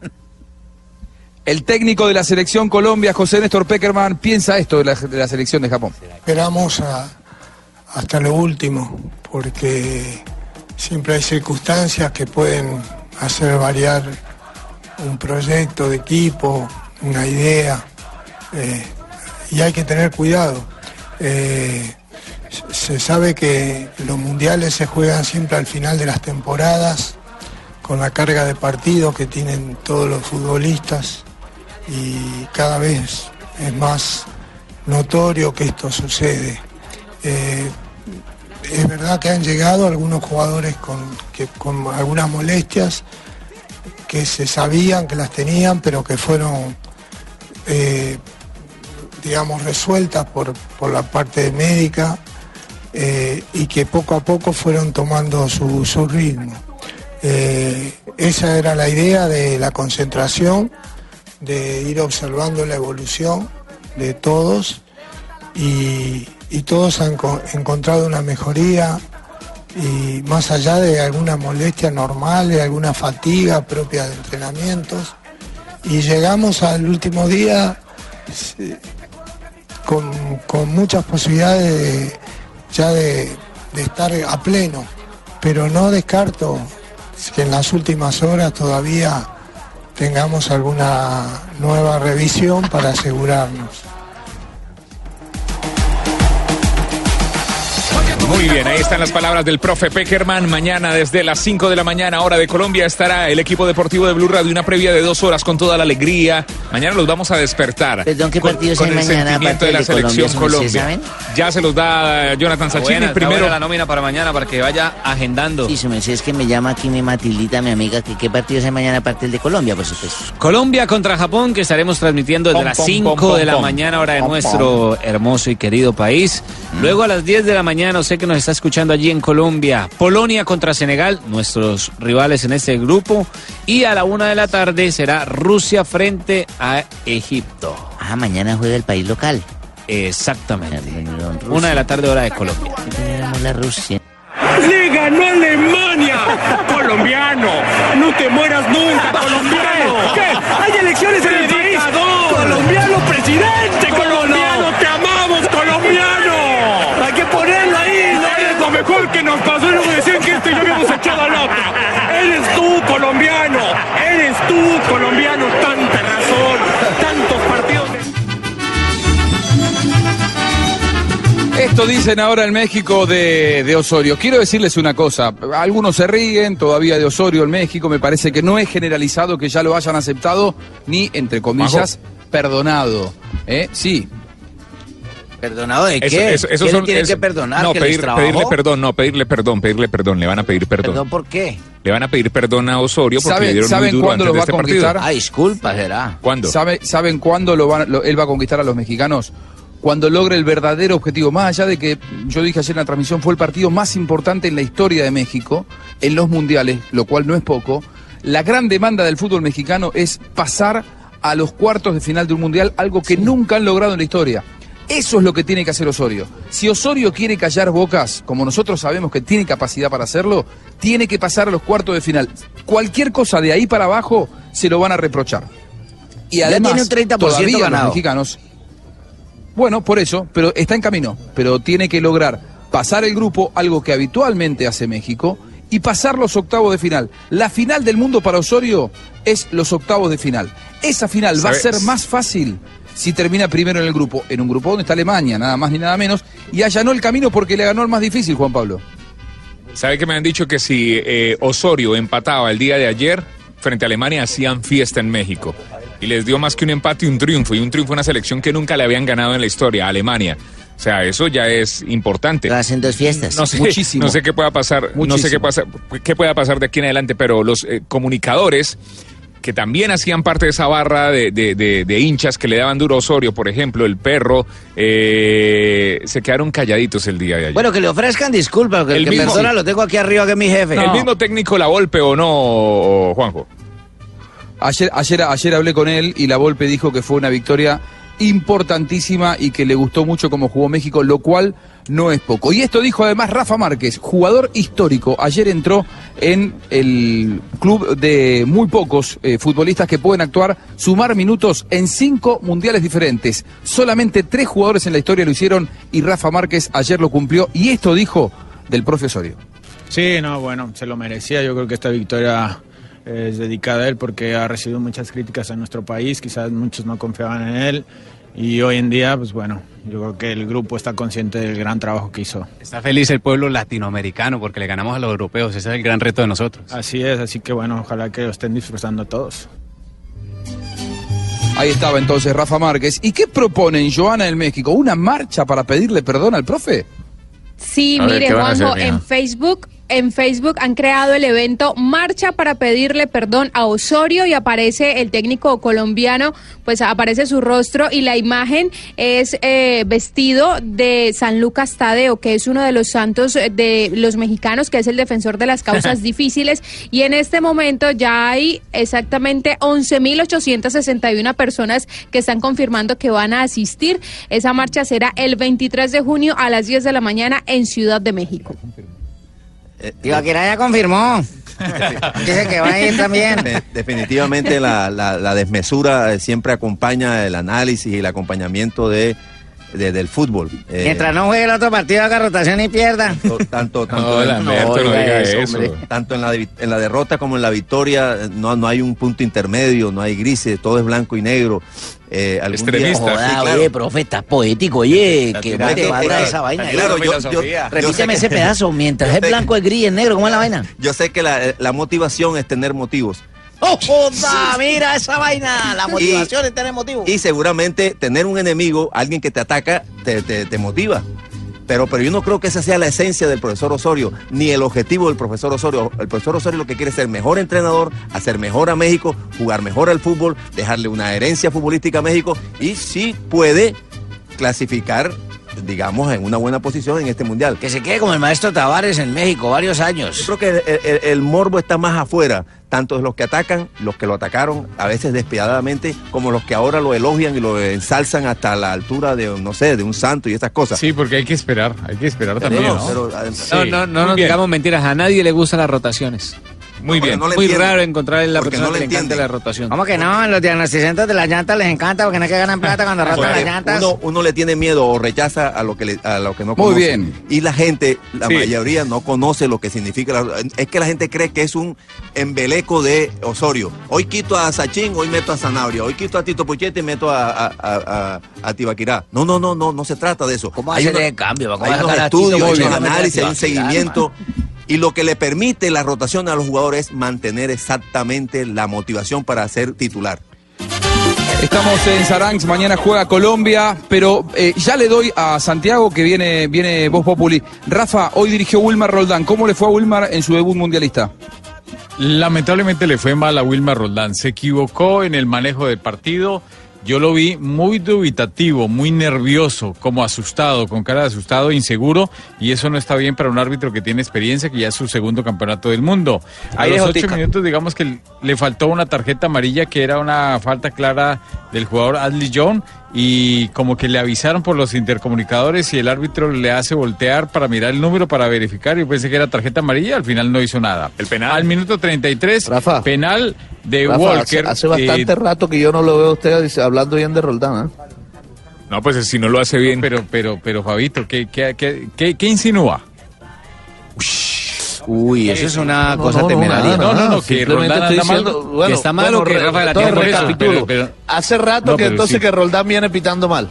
Speaker 1: El técnico de la selección Colombia, José Néstor Peckerman, piensa esto de la, selección de Japón.
Speaker 4: Esperamos hasta lo último, porque siempre hay circunstancias que pueden hacer variar un proyecto de equipo, una idea, eh, y hay que tener cuidado. Eh, se- se sabe que los mundiales se juegan siempre al final de las temporadas, con la carga de partidos que tienen todos los futbolistas, y cada vez es más notorio que esto sucede. Eh, es verdad que han llegado algunos jugadores con, que, con algunas molestias que se sabían que las tenían, pero que fueron, eh, digamos, resueltas por, por la parte médica eh, y que poco a poco fueron tomando su, su ritmo. Esa era la idea de la concentración, de ir observando la evolución de todos y, todos han co- encontrado una mejoría y más allá de alguna molestia normal, de alguna fatiga propia de entrenamientos. Y llegamos al último día con, con muchas posibilidades de- ya de estar a pleno, pero no descarto que en las últimas horas todavía tengamos alguna nueva revisión para asegurarnos.
Speaker 8: Muy bien, ahí están las palabras del profe Peckerman. Mañana desde las 5 de la mañana, hora de Colombia, estará el equipo deportivo de Blue Radio, una previa de dos horas con toda la alegría. Mañana los vamos a despertar.
Speaker 5: Perdón, ¿qué
Speaker 8: con,
Speaker 5: partidos
Speaker 8: con
Speaker 5: hay
Speaker 8: el
Speaker 5: mañana,
Speaker 8: sentimiento de la
Speaker 5: de
Speaker 8: selección Colombia. Ya se los da Jonathan
Speaker 7: Está
Speaker 8: Sachini.
Speaker 7: buena,
Speaker 8: Primero,
Speaker 7: buena la nómina para mañana para que vaya agendando.
Speaker 5: Sí, me dice es que me llama aquí mi Matildita, mi amiga, que qué partidos hay mañana aparte del de Colombia, por supuesto.
Speaker 7: Colombia contra Japón, que estaremos transmitiendo desde
Speaker 8: Pom,
Speaker 7: las
Speaker 8: pom,
Speaker 7: 5
Speaker 8: pom,
Speaker 7: de la
Speaker 8: pom.
Speaker 7: mañana, hora de
Speaker 8: Pom,
Speaker 7: nuestro hermoso y querido país. Luego a las 10 de la mañana, sé que nos está escuchando allí en Colombia, Polonia contra Senegal, nuestros rivales en este grupo. Y a la 1 de la tarde será Rusia frente a Egipto.
Speaker 5: Ah, mañana juega el país local.
Speaker 7: Exactamente. Una de la tarde, hora de Colombia.
Speaker 5: Tenemos la Rusia.
Speaker 11: ¡Le ganó Alemania! ¡Colombiano! ¡No te mueras nunca, colombiano! ¿Qué? ¿Hay elecciones en el país? ¡Colombiano presidente! ¡Colombiano! Lo mejor que nos pasó y luego decían que este y yo habíamos echado al otro. ¡Eres tú, colombiano! ¡Eres tú, colombiano! ¡Tanta razón! ¡Tantos partidos! de-
Speaker 1: Esto dicen ahora en México de, de Osorio. Quiero decirles una cosa. Algunos se ríen todavía de Osorio en México. Me parece que no es generalizado que ya lo hayan aceptado ni, entre comillas, perdonado. ¿Eh? Sí.
Speaker 5: ¿Perdonado de
Speaker 8: Eso-
Speaker 5: qué?
Speaker 8: eso- esos
Speaker 5: ¿Qué le
Speaker 8: son-
Speaker 5: tiene
Speaker 8: eso-
Speaker 5: que perdonar?
Speaker 8: No, pedirle perdón, no, pedirle perdón, pedirle perdón. Le van a pedir perdón.
Speaker 5: ¿Perdón por qué?
Speaker 8: Le van a pedir perdón a Osorio porque
Speaker 1: ¿Saben-
Speaker 8: le dieron
Speaker 1: saben
Speaker 8: muy duro
Speaker 1: cuándo
Speaker 8: antes
Speaker 1: los
Speaker 8: de
Speaker 1: va a
Speaker 8: este partido.
Speaker 1: conquistar?
Speaker 5: Ah, disculpa, será.
Speaker 8: ¿Cuándo?
Speaker 1: ¿Sabe- ¿Saben cuándo lo van- lo- él va a conquistar a los mexicanos? Cuando logre el verdadero objetivo. Más allá de que yo dije ayer en la transmisión, fue el partido más importante en la historia de México, en los mundiales, lo cual no es poco. La gran demanda del fútbol mexicano es pasar a los cuartos de final de un mundial, algo que nunca han logrado en la historia. Eso es lo que tiene que hacer Osorio. Si Osorio quiere callar bocas, como nosotros sabemos que tiene capacidad para hacerlo, tiene que pasar a los cuartos de final. Cualquier cosa de ahí para abajo se lo van a reprochar. Y
Speaker 5: Ya
Speaker 1: además,
Speaker 5: tiene un 30%
Speaker 1: todavía
Speaker 5: ganado.
Speaker 1: los mexicanos. Bueno, por eso, pero está en camino. Pero tiene que lograr pasar el grupo, algo que habitualmente hace México, y pasar los octavos de final. La final del mundo para Osorio es los octavos de final. Esa final va a ser más fácil si termina primero en el grupo, en un grupo donde está Alemania, nada más ni nada menos, y allanó el camino porque le ganó el más difícil, Juan Pablo.
Speaker 8: ¿Sabe que me han dicho que si eh, Osorio empataba el día de ayer frente a Alemania hacían fiesta en México? Y les dio más que un empate y un triunfo, y un triunfo a una selección que nunca le habían ganado en la historia, a Alemania. O sea, eso ya es importante.
Speaker 5: Hacen dos fiestas.
Speaker 8: No sé,
Speaker 1: Muchísimo.
Speaker 8: no sé qué pueda pasar, no sé
Speaker 1: Muchísimo.
Speaker 8: qué pasa, qué pueda pasar de aquí en adelante, pero los eh, comunicadores que también hacían parte de esa barra de, de- de- de hinchas que le daban duro a Osorio, por ejemplo, el perro, eh, se quedaron calladitos el día de ayer.
Speaker 5: Bueno, que le ofrezcan disculpas, porque el,
Speaker 8: El
Speaker 5: que
Speaker 8: mismo-
Speaker 5: perdona lo tengo aquí arriba, que es mi jefe.
Speaker 8: ¿El mismo técnico la golpe o no, Juanjo?
Speaker 1: Ayer, ayer, ayer hablé con él y la Volpe dijo que fue una victoria importantísima y que le gustó mucho cómo jugó México, lo cual no es poco. Y esto dijo además Rafa Márquez, jugador histórico. Ayer entró en el club de muy pocos eh, futbolistas que pueden actuar, sumar minutos en cinco mundiales diferentes. Solamente tres jugadores en la historia lo hicieron y Rafa Márquez ayer lo cumplió. Y esto dijo del propio Osorio.
Speaker 12: Sí, no, bueno, se lo merecía. Yo creo que esta victoria eh, es dedicada a él porque ha recibido muchas críticas en nuestro país. Quizás muchos no confiaban en él. Y hoy en día, pues bueno, yo creo que el grupo está consciente del gran trabajo que hizo.
Speaker 13: Está feliz el pueblo latinoamericano porque le ganamos a los europeos. Ese es el gran reto de nosotros.
Speaker 12: Así es, así que bueno, ojalá que lo estén disfrutando todos.
Speaker 1: Ahí estaba entonces Rafa Márquez. ¿Y qué proponen Joana en México? ¿Una marcha para pedirle perdón al profe?
Speaker 14: Sí,
Speaker 1: A
Speaker 14: mire,
Speaker 1: ¿qué van a
Speaker 14: Juanjo, en Facebook, en Facebook han creado el evento Marcha para pedirle perdón a Osorio y aparece el técnico colombiano, pues aparece su rostro y la imagen es eh, vestido de San Lucas Tadeo, que es uno de los santos de los mexicanos, que es el defensor de las causas difíciles. Y en este momento ya hay exactamente 11.861 personas que están confirmando que van a asistir. Esa marcha será el 23 de junio a las 10 de la mañana en Ciudad de México.
Speaker 5: Ibaquira ya confirmó. Dice que va a ir también.
Speaker 2: De- definitivamente la, la- la desmesura eh, siempre acompaña el análisis y el acompañamiento de, de- del fútbol. Eh,
Speaker 5: Mientras no juegue el otro partido, haga rotación y pierda.
Speaker 2: tanto, tanto,
Speaker 8: No,
Speaker 2: en-
Speaker 8: no eso.
Speaker 2: Tanto en la, en la derrota como en la victoria no, no hay un punto intermedio, no hay grises, todo es blanco y negro. Eh, algún día-
Speaker 5: Joda,
Speaker 2: Sí, claro.
Speaker 5: oye, profe, está poético, oye, que te
Speaker 2: eh,
Speaker 5: esa vaina.
Speaker 2: claro, yo- yo-
Speaker 5: Repíteme ese pedazo, mientras es blanco, es gris, es negro, ¿cómo es la vaina?
Speaker 2: Yo sé que la, la motivación es tener motivos.
Speaker 5: ¡Oh, joda! Mira esa vaina, la motivación es tener motivo.
Speaker 2: Y seguramente tener un enemigo, alguien que te ataca, te, te- te motiva. Pero, pero yo no creo que esa sea la esencia del profesor Osorio, ni el objetivo del profesor Osorio. El profesor Osorio lo que quiere es ser mejor entrenador, hacer mejor a México, jugar mejor al fútbol, dejarle una herencia futbolística a México y sí puede clasificar, digamos, en una buena posición en este mundial.
Speaker 5: Que se quede como el maestro Tavares en México, varios años.
Speaker 2: Yo creo que el, el- el morbo está más afuera, tanto de los que atacan, los que lo atacaron, a veces despiadadamente, como los que ahora lo elogian y lo ensalzan hasta la altura de, no sé, de un santo y estas cosas.
Speaker 10: Sí, porque hay que esperar, hay que esperar también,
Speaker 2: Pero-
Speaker 10: ¿no?
Speaker 2: pero,
Speaker 7: No, no, no nos digamos mentiras, a nadie le gustan las rotaciones.
Speaker 8: Muy bien.
Speaker 2: no
Speaker 7: Muy raro encontrar la
Speaker 2: Porque
Speaker 7: persona
Speaker 2: no
Speaker 7: que
Speaker 2: le
Speaker 7: le encanta
Speaker 2: entienden.
Speaker 7: la rotación.
Speaker 5: ¿Cómo que no? Los diagnosticantes de las llantas les encanta porque no es que ganan plata cuando rotan las llantas.
Speaker 2: uno, uno le tiene miedo o rechaza a lo que le- a lo que no
Speaker 1: Muy
Speaker 2: conoce.
Speaker 1: bien.
Speaker 2: Y la gente, la
Speaker 8: Sí.
Speaker 2: mayoría no conoce lo que significa. la- es que la gente cree que es un embeleco de Osorio. Hoy quito a Sachín, hoy meto a Zanabria. Hoy quito a Tito Puchete y meto a, a, a, a- a Tibaquirá. No, no, no, no, no se trata de eso.
Speaker 5: ¿Cómo
Speaker 2: hay
Speaker 5: hacer
Speaker 2: una-
Speaker 5: el cambio? ¿Cómo
Speaker 2: hay unos estudios, hay
Speaker 5: a
Speaker 2: análisis, hay un seguimiento. Y lo que le permite la rotación a los jugadores es mantener exactamente la motivación para ser titular.
Speaker 1: Estamos en Saranx, mañana juega Colombia, pero eh, ya le doy a Santiago que viene, viene Voz Populi. Rafa, hoy dirigió Wilmar Roldán. ¿Cómo le fue a Wilmar en su debut mundialista?
Speaker 10: Lamentablemente le fue mal a Wilmar Roldán. Se equivocó en el manejo del partido. Yo lo vi muy dubitativo, muy nervioso, como asustado, con cara de asustado, inseguro, y eso no está bien para un árbitro que tiene experiencia, que ya es su segundo campeonato del mundo. A
Speaker 7: Ahí
Speaker 10: los ocho
Speaker 7: tica.
Speaker 10: minutos, digamos que le faltó una tarjeta amarilla que era una falta clara del jugador Adley John, y como que le avisaron por los intercomunicadores y el árbitro le hace voltear para mirar el número para verificar y pensé que era tarjeta amarilla, al final no hizo nada.
Speaker 8: El penal.
Speaker 10: Al minuto 33,
Speaker 3: Rafa.
Speaker 10: penal de
Speaker 3: Rafa,
Speaker 10: Walker.
Speaker 3: hace, hace bastante
Speaker 10: eh,
Speaker 3: rato que yo no lo veo a usted hablando bien de Roldán. ¿eh?
Speaker 8: No, pues si no lo hace bien.
Speaker 10: Pero, pero, pero, Fabito, ¿qué, qué, qué, qué- qué insinúa?
Speaker 5: Uy, eso es una
Speaker 3: No,
Speaker 5: cosa
Speaker 3: no, no,
Speaker 5: temeraria.
Speaker 10: No, no, no, que Roldán
Speaker 3: estoy
Speaker 10: anda mal,
Speaker 3: diciendo,
Speaker 10: que
Speaker 3: bueno,
Speaker 10: está mal
Speaker 3: bueno,
Speaker 10: o que Rafa la tiene por eso,
Speaker 3: recapitulo.
Speaker 10: pero- pero-
Speaker 3: Hace rato que entonces
Speaker 10: sí.
Speaker 3: que Roldán viene pitando mal.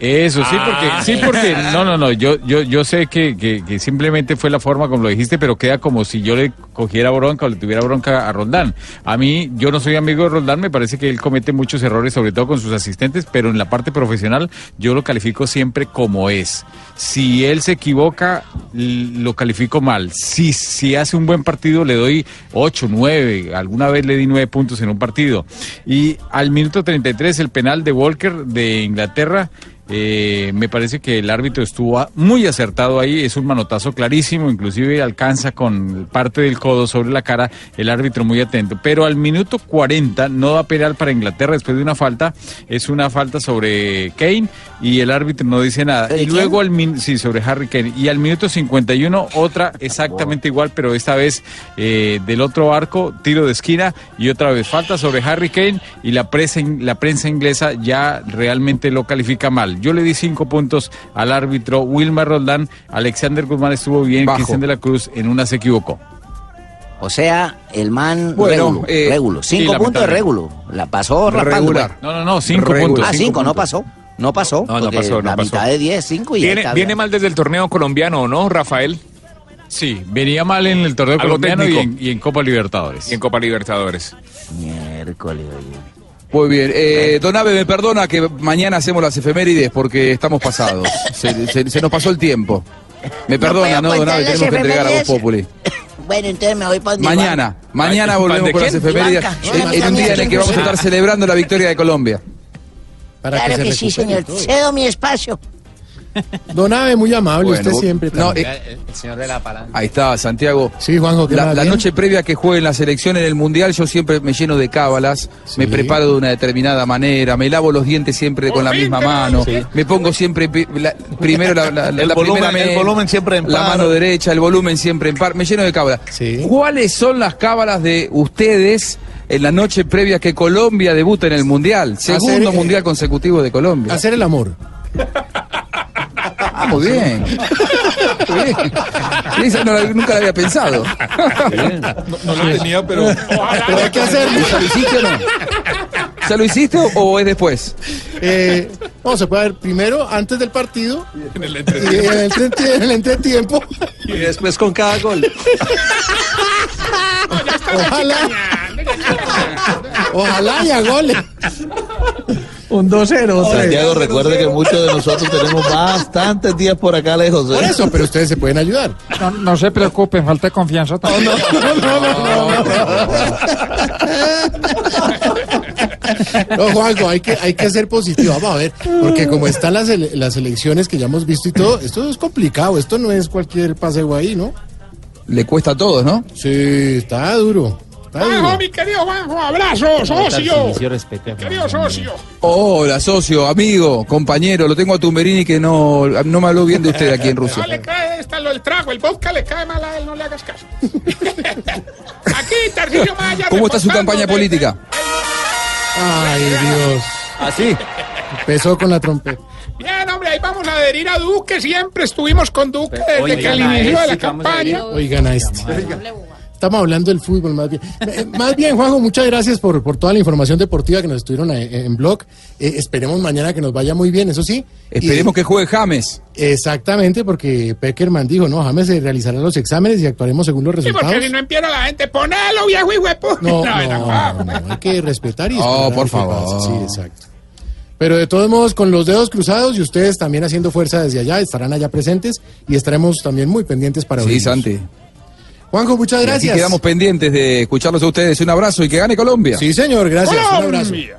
Speaker 10: Eso, sí,
Speaker 8: Ah.
Speaker 10: porque, sí, porque, no, no, no, yo, yo, yo sé que, que, que simplemente fue la forma como lo dijiste, pero queda como si yo le cogiera bronca o le tuviera bronca a Roldán. A mí, yo no soy amigo de Roldán, me parece que él comete muchos errores, sobre todo con sus asistentes, pero en la parte profesional yo lo califico siempre como es. Si él se equivoca, lo califico mal. Si, si hace un buen partido, le doy 8, 9, alguna vez le di 9 puntos en un partido. Y al minuto 33, el penal de Walker de Inglaterra, eh, me parece que el árbitro estuvo muy acertado ahí, es un manotazo clarísimo, inclusive alcanza con parte del codo sobre la cara, el árbitro muy atento. Pero al minuto 40 no da penal para Inglaterra después de una falta, es una falta sobre Kane y el árbitro no dice nada.
Speaker 5: ¿Sobre
Speaker 10: Y luego al min- sí, sobre Harry Kane. Y al minuto 51 otra exactamente igual, pero esta vez eh, del otro arco, tiro de esquina y otra vez falta sobre Harry Kane y la prensa, la prensa inglesa ya realmente lo califica mal. Yo le di cinco puntos al árbitro Wilmar Roldán, Alexander Guzmán estuvo bien,
Speaker 1: Bajo.
Speaker 10: Cristian de la Cruz en una se equivocó.
Speaker 5: O sea, el man
Speaker 1: Bueno, eh,
Speaker 5: régulo.
Speaker 10: sí,
Speaker 5: Cinco puntos de régulo. La pasó.
Speaker 1: Regular.
Speaker 10: No, no, no, cinco
Speaker 1: Regular.
Speaker 10: puntos.
Speaker 5: Ah, cinco, no pasó. No pasó.
Speaker 8: No, pasó, no
Speaker 5: La
Speaker 8: pasó.
Speaker 5: mitad de diez, cinco y ya
Speaker 8: Viene,
Speaker 5: está
Speaker 8: viene mal desde el torneo colombiano, ¿o no, Rafael?
Speaker 10: Sí, venía mal en el torneo
Speaker 8: Algo
Speaker 10: colombiano y en, y en Copa Libertadores.
Speaker 8: Y en Copa Libertadores.
Speaker 5: Miércoles, oye.
Speaker 1: Muy bien. Eh, don Abe, me perdona que mañana hacemos las efemérides porque estamos pasados. Se, se- se nos pasó el tiempo. Me perdona, ¿no, don Abe? Tenemos que entregar a Voz. Populi.
Speaker 5: Bueno, entonces me voy para donde
Speaker 1: Mañana, mañana volvemos
Speaker 8: ¿de
Speaker 1: con las efemérides en, en un día en el que vamos a estar celebrando la victoria de Colombia.
Speaker 15: Para
Speaker 5: Claro
Speaker 15: se
Speaker 5: que sí, señor.
Speaker 15: todo.
Speaker 5: Cedo mi espacio.
Speaker 15: Don Ave, muy amable,
Speaker 1: Bueno,
Speaker 15: usted
Speaker 1: vos-
Speaker 15: siempre.
Speaker 1: no, eh,
Speaker 7: El señor de la palanca.
Speaker 1: Ahí está, Santiago.
Speaker 15: sí, Juanjo, ¿qué
Speaker 1: La, la noche previa que juegue en la selección en el Mundial, yo siempre me lleno de cábalas, me preparo de una determinada manera, me lavo los dientes siempre con la misma mano, me pongo siempre la- primero la, la- la
Speaker 3: El
Speaker 1: primera
Speaker 3: volumen- el
Speaker 1: men-
Speaker 3: volumen siempre en
Speaker 1: La
Speaker 3: par.
Speaker 1: mano derecha, el volumen siempre en par, me lleno de cábalas.
Speaker 15: Sí.
Speaker 1: ¿Cuáles son las cábalas de ustedes en la noche previa que Colombia debuta en el Mundial? Segundo Mundial consecutivo de Colombia.
Speaker 15: Hacer el amor.
Speaker 1: Ah, muy bien. Bien. Esa no la- nunca la había pensado.
Speaker 10: No lo tenía, pero...
Speaker 15: Pero hay que hacerlo.
Speaker 1: ¿Ya lo hiciste o no? ¿Ya lo hiciste o- es después?
Speaker 15: Eh, no, se puede ver primero antes del partido y en el entretiempo, en el entretiempo.
Speaker 2: Y después con cada gol.
Speaker 15: Ojalá. Ojalá y a goles. Un 2-0.
Speaker 3: Santiago, recuerde que muchos de nosotros tenemos bastantes días por acá lejos. ¿eh?
Speaker 15: Por eso, pero ustedes se pueden ayudar.
Speaker 16: No, no se preocupen, falta de confianza.
Speaker 15: No, no, no, no, no. No, Juanjo, hay que, hay que ser positivo. Vamos a ver, porque como están las, ele- las elecciones que ya hemos visto y todo, esto es complicado. Esto no es cualquier paseo ahí, ¿no?
Speaker 1: Le cuesta a todos, ¿no?
Speaker 15: Sí, está duro.
Speaker 11: Juanjo, mi querido Juanjo, abrazo, socio. Querido socio.
Speaker 1: Hola, socio, amigo, compañero. Lo tengo a Tumberini que no, no me habló bien de usted aquí en Rusia.
Speaker 11: No le cae
Speaker 17: ahí está lo del trago. El vodka le cae mal a él, no le hagas caso. Aquí, Tarcillo Maya.
Speaker 1: ¿Cómo está su campaña política?
Speaker 15: Ay, Dios.
Speaker 13: Así.
Speaker 15: Empezó con la trompeta.
Speaker 17: Bien, hombre, ahí vamos a adherir a Duque. Siempre estuvimos con Duque desde
Speaker 15: oigan
Speaker 17: que el
Speaker 15: a
Speaker 17: inicio de
Speaker 15: este
Speaker 17: la
Speaker 15: que vamos a
Speaker 17: campaña.
Speaker 15: Oigan a este. Estamos hablando del fútbol más bien. Eh, Más bien, Juanjo, muchas gracias por, por toda la información deportiva que nos estuvieron eh, en blog. Eh, esperemos mañana que nos vaya muy bien, eso sí.
Speaker 1: Esperemos que juegue James.
Speaker 15: Exactamente, porque Peckerman dijo, no, James se realizará los exámenes y actuaremos según los
Speaker 17: Sí,
Speaker 15: resultados.
Speaker 17: porque si no empieza la gente, ponelo, viejo y huepo.
Speaker 15: No, no,
Speaker 17: guapo.
Speaker 15: no, hay que respetar y
Speaker 1: Oh, por favor.
Speaker 15: Sí, exacto. Pero de todos modos, con los dedos cruzados y ustedes también haciendo fuerza desde allá, estarán allá presentes y estaremos también muy pendientes para
Speaker 1: Sí. Santi.
Speaker 15: Juanjo, muchas
Speaker 1: Y aquí
Speaker 15: gracias.
Speaker 1: quedamos pendientes de escucharlos a ustedes. Un abrazo y que gane Colombia.
Speaker 15: Sí, señor, gracias. Un abrazo.
Speaker 17: Colombia.